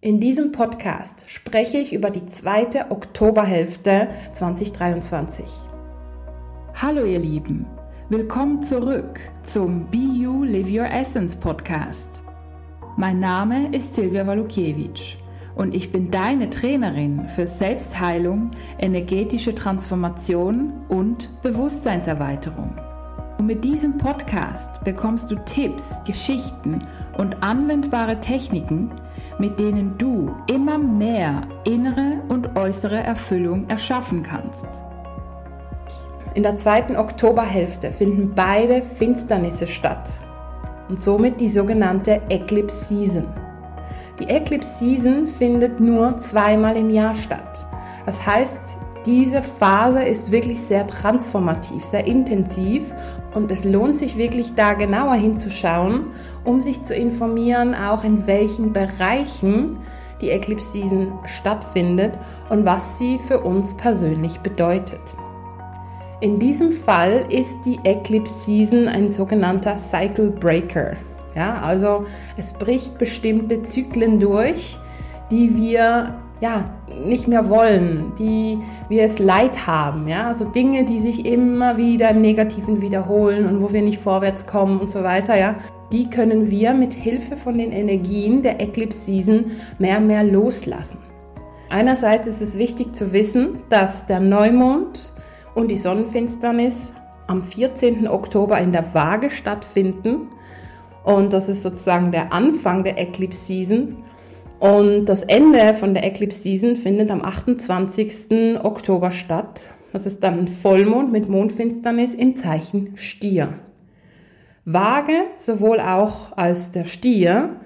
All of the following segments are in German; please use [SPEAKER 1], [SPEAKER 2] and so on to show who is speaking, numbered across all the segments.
[SPEAKER 1] In diesem Podcast spreche ich über die zweite Oktoberhälfte 2023.
[SPEAKER 2] Hallo ihr Lieben, willkommen zurück zum Be You Live Your Essence Podcast. Mein Name ist Silvia Walukiewicz und ich bin deine Trainerin für Selbstheilung, energetische Transformation und Bewusstseinserweiterung. Und mit diesem Podcast bekommst du Tipps, Geschichten und anwendbare Techniken, mit denen du immer mehr innere und äußere Erfüllung erschaffen kannst.
[SPEAKER 1] In der zweiten Oktoberhälfte finden beide Finsternisse statt und somit die sogenannte Eclipse Season. Die Eclipse Season findet nur zweimal im Jahr statt. Das heißt, diese Phase ist wirklich sehr transformativ, sehr intensiv und es lohnt sich wirklich da genauer hinzuschauen, um sich zu informieren, auch in welchen Bereichen die Eclipse Season stattfindet und was sie für uns persönlich bedeutet. In diesem Fall ist die Eclipse Season ein sogenannter Cycle Breaker. Ja, also es bricht bestimmte Zyklen durch, die wir ja, nicht mehr wollen, die wir es leid haben, ja, also Dinge, die sich immer wieder im Negativen wiederholen und wo wir nicht vorwärts kommen und so weiter, ja, die können wir mit Hilfe von den Energien der Eclipse Season mehr und mehr loslassen. Einerseits ist es wichtig zu wissen, dass der Neumond und die Sonnenfinsternis am 14. Oktober in der Waage stattfinden und das ist sozusagen der Anfang der Eclipse Season und das Ende von der Eclipse Season findet am 28. Oktober statt. Das ist dann Vollmond mit Mondfinsternis im Zeichen Stier. Waage, sowohl auch als der Stier,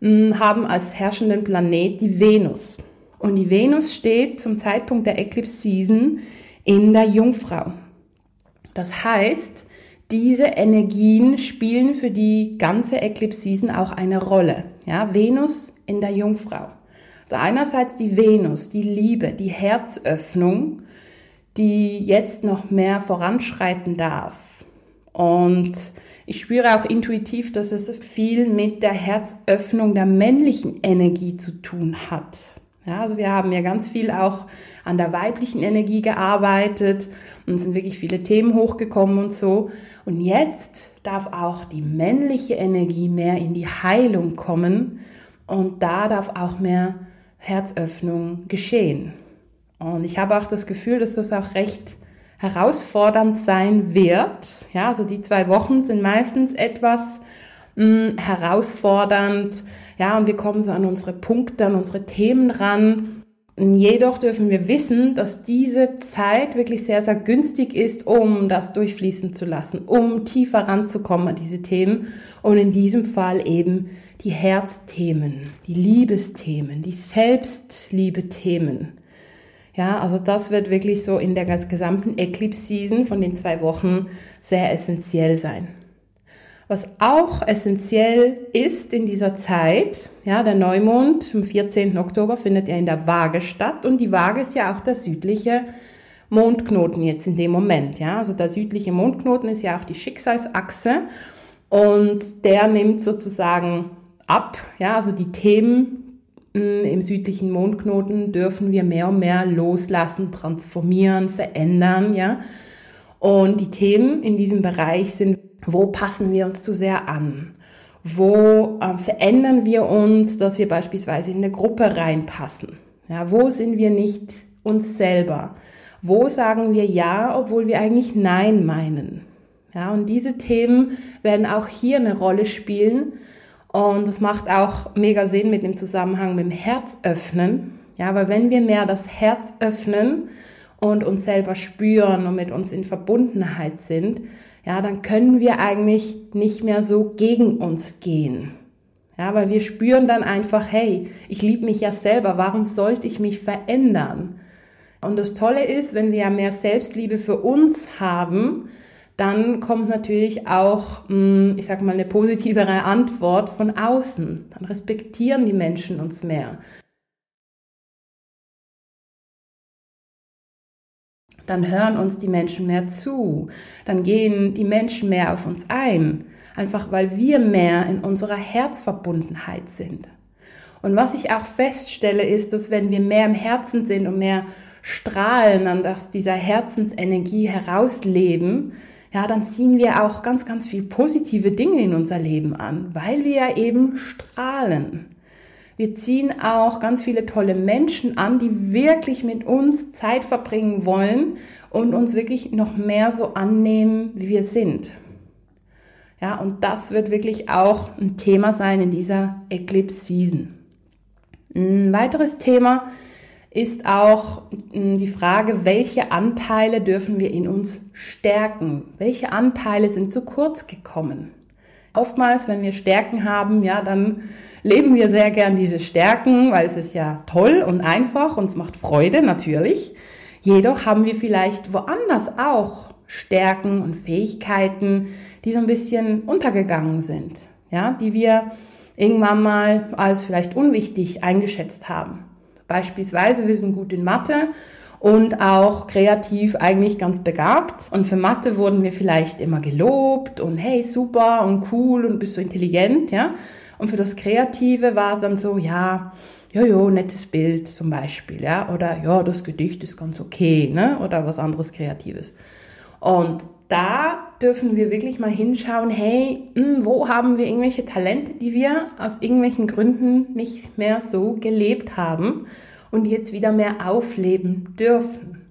[SPEAKER 1] hm, haben als herrschenden Planet die Venus. Und die Venus steht zum Zeitpunkt der Eclipse Season in der Jungfrau. Das heißt, diese Energien spielen für die ganze Eclipse Season auch eine Rolle. Ja, Venus in der Jungfrau. Also einerseits die Venus, die Liebe, die Herzöffnung, die jetzt noch mehr voranschreiten darf. Und ich spüre auch intuitiv, dass es viel mit der Herzöffnung der männlichen Energie zu tun hat. Ja, also wir haben ja ganz viel auch an der weiblichen Energie gearbeitet und sind wirklich viele Themen hochgekommen und so. Und jetzt darf auch die männliche Energie mehr in die Heilung kommen und da darf auch mehr Herzöffnung geschehen. Und ich habe auch das Gefühl, dass das auch recht herausfordernd sein wird. Ja, also die zwei Wochen sind meistens etwas mh, hm, herausfordernd. Ja, und wir kommen so an unsere Punkte, an unsere Themen ran. Jedoch dürfen wir wissen, dass diese Zeit wirklich sehr, sehr günstig ist, um das durchfließen zu lassen, um tiefer ranzukommen an diese Themen und in diesem Fall eben die Herzthemen, die Liebesthemen, die Selbstliebe-Themen. Ja, also das wird wirklich so in der ganz gesamten Eclipse-Season von den zwei Wochen sehr essentiell sein. Was auch essentiell ist in dieser Zeit, ja, der Neumond zum 14. Oktober findet ja in der Waage statt und die Waage ist ja auch der südliche Mondknoten jetzt in dem Moment, ja. Also der südliche Mondknoten ist ja auch die Schicksalsachse und der nimmt sozusagen ab, ja, also die Themen hm, im südlichen Mondknoten dürfen wir mehr und mehr loslassen, transformieren, verändern, ja. Und die Themen in diesem Bereich sind wo passen wir uns zu sehr an? Wo äh, verändern wir uns, dass wir beispielsweise in eine Gruppe reinpassen? Ja, wo sind wir nicht uns selber? Wo sagen wir Ja, obwohl wir eigentlich Nein meinen? Ja, und diese Themen werden auch hier eine Rolle spielen. Und es macht auch mega Sinn mit dem Zusammenhang mit dem Herz öffnen. Ja, weil wenn wir mehr das Herz öffnen und uns selber spüren und mit uns in Verbundenheit sind, ja, dann können wir eigentlich nicht mehr so gegen uns gehen. Ja, weil wir spüren dann einfach, hey, ich liebe mich ja selber, warum sollte ich mich verändern? Und das Tolle ist, wenn wir ja mehr Selbstliebe für uns haben, dann kommt natürlich auch, hm, ich sag mal, eine positivere Antwort von außen. Dann respektieren die Menschen uns mehr. Dann hören uns die Menschen mehr zu, dann gehen die Menschen mehr auf uns ein, einfach weil wir mehr in unserer Herzverbundenheit sind. Und was ich auch feststelle, ist, dass wenn wir mehr im Herzen sind und mehr strahlen und aus dieser Herzensenergie herausleben, ja, dann ziehen wir auch ganz, ganz viel positive Dinge in unser Leben an, weil wir ja eben strahlen. Wir ziehen auch ganz viele tolle Menschen an, die wirklich mit uns Zeit verbringen wollen und uns wirklich noch mehr so annehmen, wie wir sind. Ja, und das wird wirklich auch ein Thema sein in dieser Eclipse Season. Ein weiteres Thema ist auch hm, die Frage, welche Anteile dürfen wir in uns stärken? Welche Anteile sind zu kurz gekommen? Oftmals, wenn wir Stärken haben, ja, dann leben wir sehr gern diese Stärken, weil es ist ja toll und einfach und es macht Freude natürlich. Jedoch haben wir vielleicht woanders auch Stärken und Fähigkeiten, die so ein bisschen untergegangen sind, ja, die wir irgendwann mal als vielleicht unwichtig eingeschätzt haben. Beispielsweise, wir sind gut in Mathe und auch kreativ eigentlich ganz begabt. Und für Mathe wurden wir vielleicht immer gelobt und hey, super und cool und bist so intelligent, ja. Und für das Kreative war dann so, ja, jojo, nettes Bild zum Beispiel, ja, oder ja, das Gedicht ist ganz okay, ne, oder was anderes Kreatives. Und da dürfen wir wirklich mal hinschauen, hey, hm, wo haben wir irgendwelche Talente, die wir aus irgendwelchen Gründen nicht mehr so gelebt haben und jetzt wieder mehr aufleben dürfen.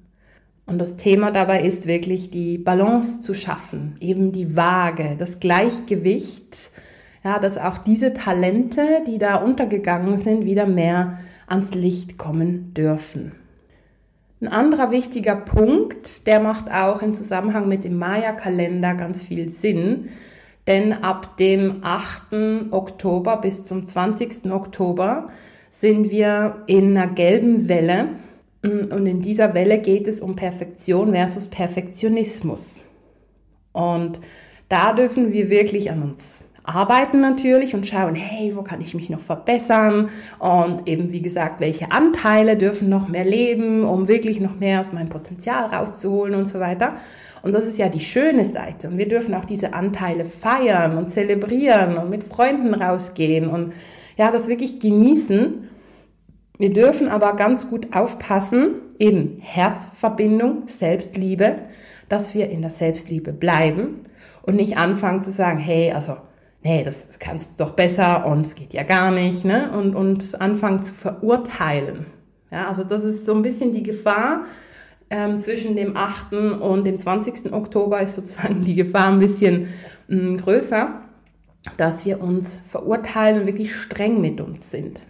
[SPEAKER 1] Und das Thema dabei ist wirklich die Balance zu schaffen, eben die Waage, das Gleichgewicht, ja, dass auch diese Talente, die da untergegangen sind, wieder mehr ans Licht kommen dürfen. Ein anderer wichtiger Punkt, der macht auch im Zusammenhang mit dem Maya-Kalender ganz viel Sinn, denn ab dem 8. Oktober bis zum 20. Oktober sind wir in einer gelben Welle und in dieser Welle geht es um Perfektion versus Perfektionismus. Und da dürfen wir wirklich an uns arbeiten natürlich und schauen, hey, wo kann ich mich noch verbessern? Und eben, wie gesagt, welche Anteile dürfen noch mehr leben, um wirklich noch mehr aus meinem Potenzial rauszuholen und so weiter. Und das ist ja die schöne Seite. Und wir dürfen auch diese Anteile feiern und zelebrieren und mit Freunden rausgehen und ja, das wirklich genießen. Wir dürfen aber ganz gut aufpassen, eben Herzverbindung, Selbstliebe, dass wir in der Selbstliebe bleiben und nicht anfangen zu sagen, hey, also nee, das kannst du doch besser und es geht ja gar nicht, ne? Und, und anfangen zu verurteilen. Ja, also das ist so ein bisschen die Gefahr. Ähm, zwischen dem 8. und dem 20. Oktober ist sozusagen die Gefahr ein bisschen mh, mm, größer, dass wir uns verurteilen und wirklich streng mit uns sind.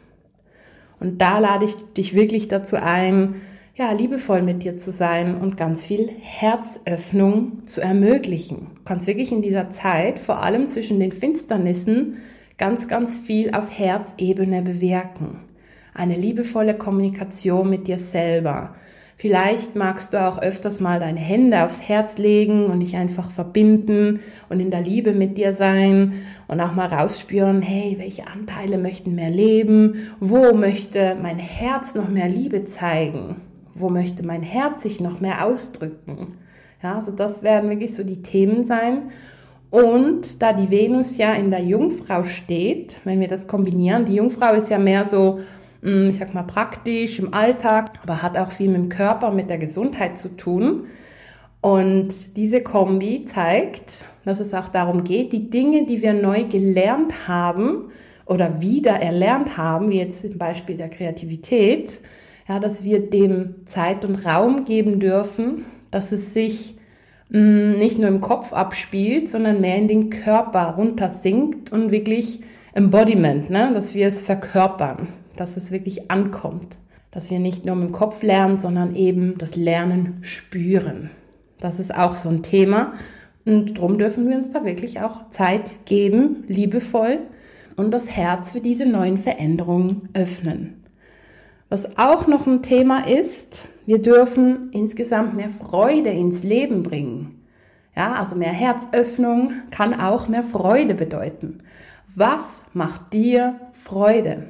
[SPEAKER 1] Und da lade ich dich wirklich dazu ein, ja, liebevoll mit dir zu sein und ganz viel Herzöffnung zu ermöglichen. Du kannst wirklich in dieser Zeit, vor allem zwischen den Finsternissen, ganz, ganz viel auf Herzebene bewirken. Eine liebevolle Kommunikation mit dir selber. Vielleicht magst du auch öfters mal deine Hände aufs Herz legen und dich einfach verbinden und in der Liebe mit dir sein und auch mal rausspüren, hey, welche Anteile möchten mehr leben? Wo möchte mein Herz noch mehr Liebe zeigen? Wo möchte mein Herz sich noch mehr ausdrücken? Ja, also das werden wirklich so die Themen sein. Und da die Venus ja in der Jungfrau steht, wenn wir das kombinieren, die Jungfrau ist ja mehr so, ich sag mal, praktisch im Alltag, aber hat auch viel mit dem Körper, mit der Gesundheit zu tun. Und diese Kombi zeigt, dass es auch darum geht, die Dinge, die wir neu gelernt haben oder wieder erlernt haben, wie jetzt im Beispiel der Kreativität, ja, dass wir dem Zeit und Raum geben dürfen, dass es sich mh, mm, nicht nur im Kopf abspielt, sondern mehr in den Körper runtersinkt und wirklich Embodiment, ne? dass wir es verkörpern, dass es wirklich ankommt, dass wir nicht nur im Kopf lernen, sondern eben das Lernen spüren. Das ist auch so ein Thema und darum dürfen wir uns da wirklich auch Zeit geben, liebevoll und das Herz für diese neuen Veränderungen öffnen. Was auch noch ein Thema ist, wir dürfen insgesamt mehr Freude ins Leben bringen. Ja, also mehr Herzöffnung kann auch mehr Freude bedeuten. Was macht dir Freude?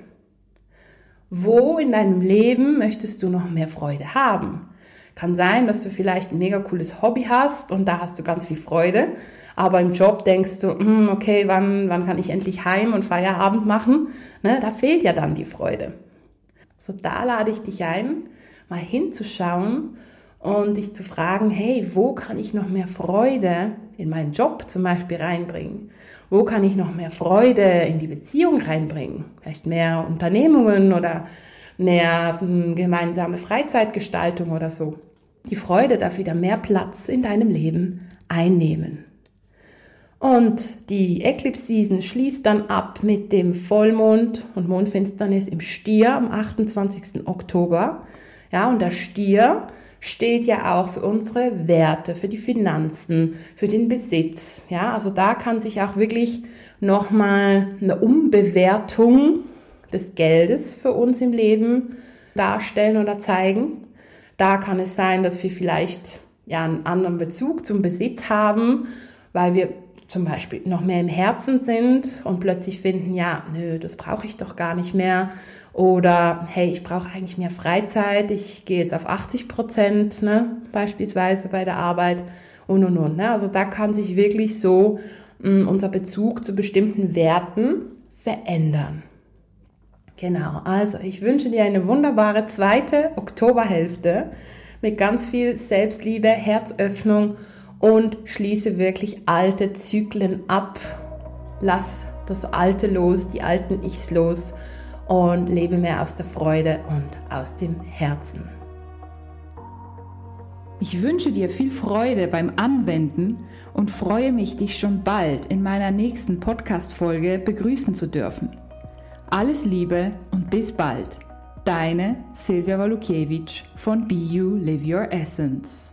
[SPEAKER 1] Wo in deinem Leben möchtest du noch mehr Freude haben? Kann sein, dass du vielleicht ein mega cooles Hobby hast und da hast du ganz viel Freude, aber im Job denkst du, hm, okay, wann, wann kann ich endlich heim und Feierabend machen? Ne, da fehlt ja dann die Freude. So, da lade ich dich ein, mal hinzuschauen und dich zu fragen, hey, wo kann ich noch mehr Freude in meinen Job zum Beispiel reinbringen? Wo kann ich noch mehr Freude in die Beziehung reinbringen? Vielleicht mehr Unternehmungen oder mehr hm, gemeinsame Freizeitgestaltung oder so. Die Freude darf wieder mehr Platz in deinem Leben einnehmen. Und die Eclipse Season schließt dann ab mit dem Vollmond und Mondfinsternis im Stier am 28. Oktober. Ja, und der Stier steht ja auch für unsere Werte, für die Finanzen, für den Besitz. Ja, also da kann sich auch wirklich nochmal eine Umbewertung des Geldes für uns im Leben darstellen oder zeigen. Da kann es sein, dass wir vielleicht ja einen anderen Bezug zum Besitz haben, weil wir zum Beispiel noch mehr im Herzen sind und plötzlich finden, ja, nö, das brauche ich doch gar nicht mehr. Oder hey, ich brauche eigentlich mehr Freizeit, ich gehe jetzt auf 80 Prozent, ne, beispielsweise bei der Arbeit und und und. Ne? Also da kann sich wirklich so mh, mm, unser Bezug zu bestimmten Werten verändern. Genau, also ich wünsche dir eine wunderbare zweite Oktoberhälfte mit ganz viel Selbstliebe, Herzöffnung und schließe wirklich alte Zyklen ab. Lass das Alte los, die alten Ichs los und lebe mehr aus der Freude und aus dem Herzen.
[SPEAKER 2] Ich wünsche dir viel Freude beim Anwenden und freue mich, dich schon bald in meiner nächsten Podcast-Folge begrüßen zu dürfen. Alles Liebe und bis bald. Deine Silvia Walukiewicz von Be You Live Your Essence.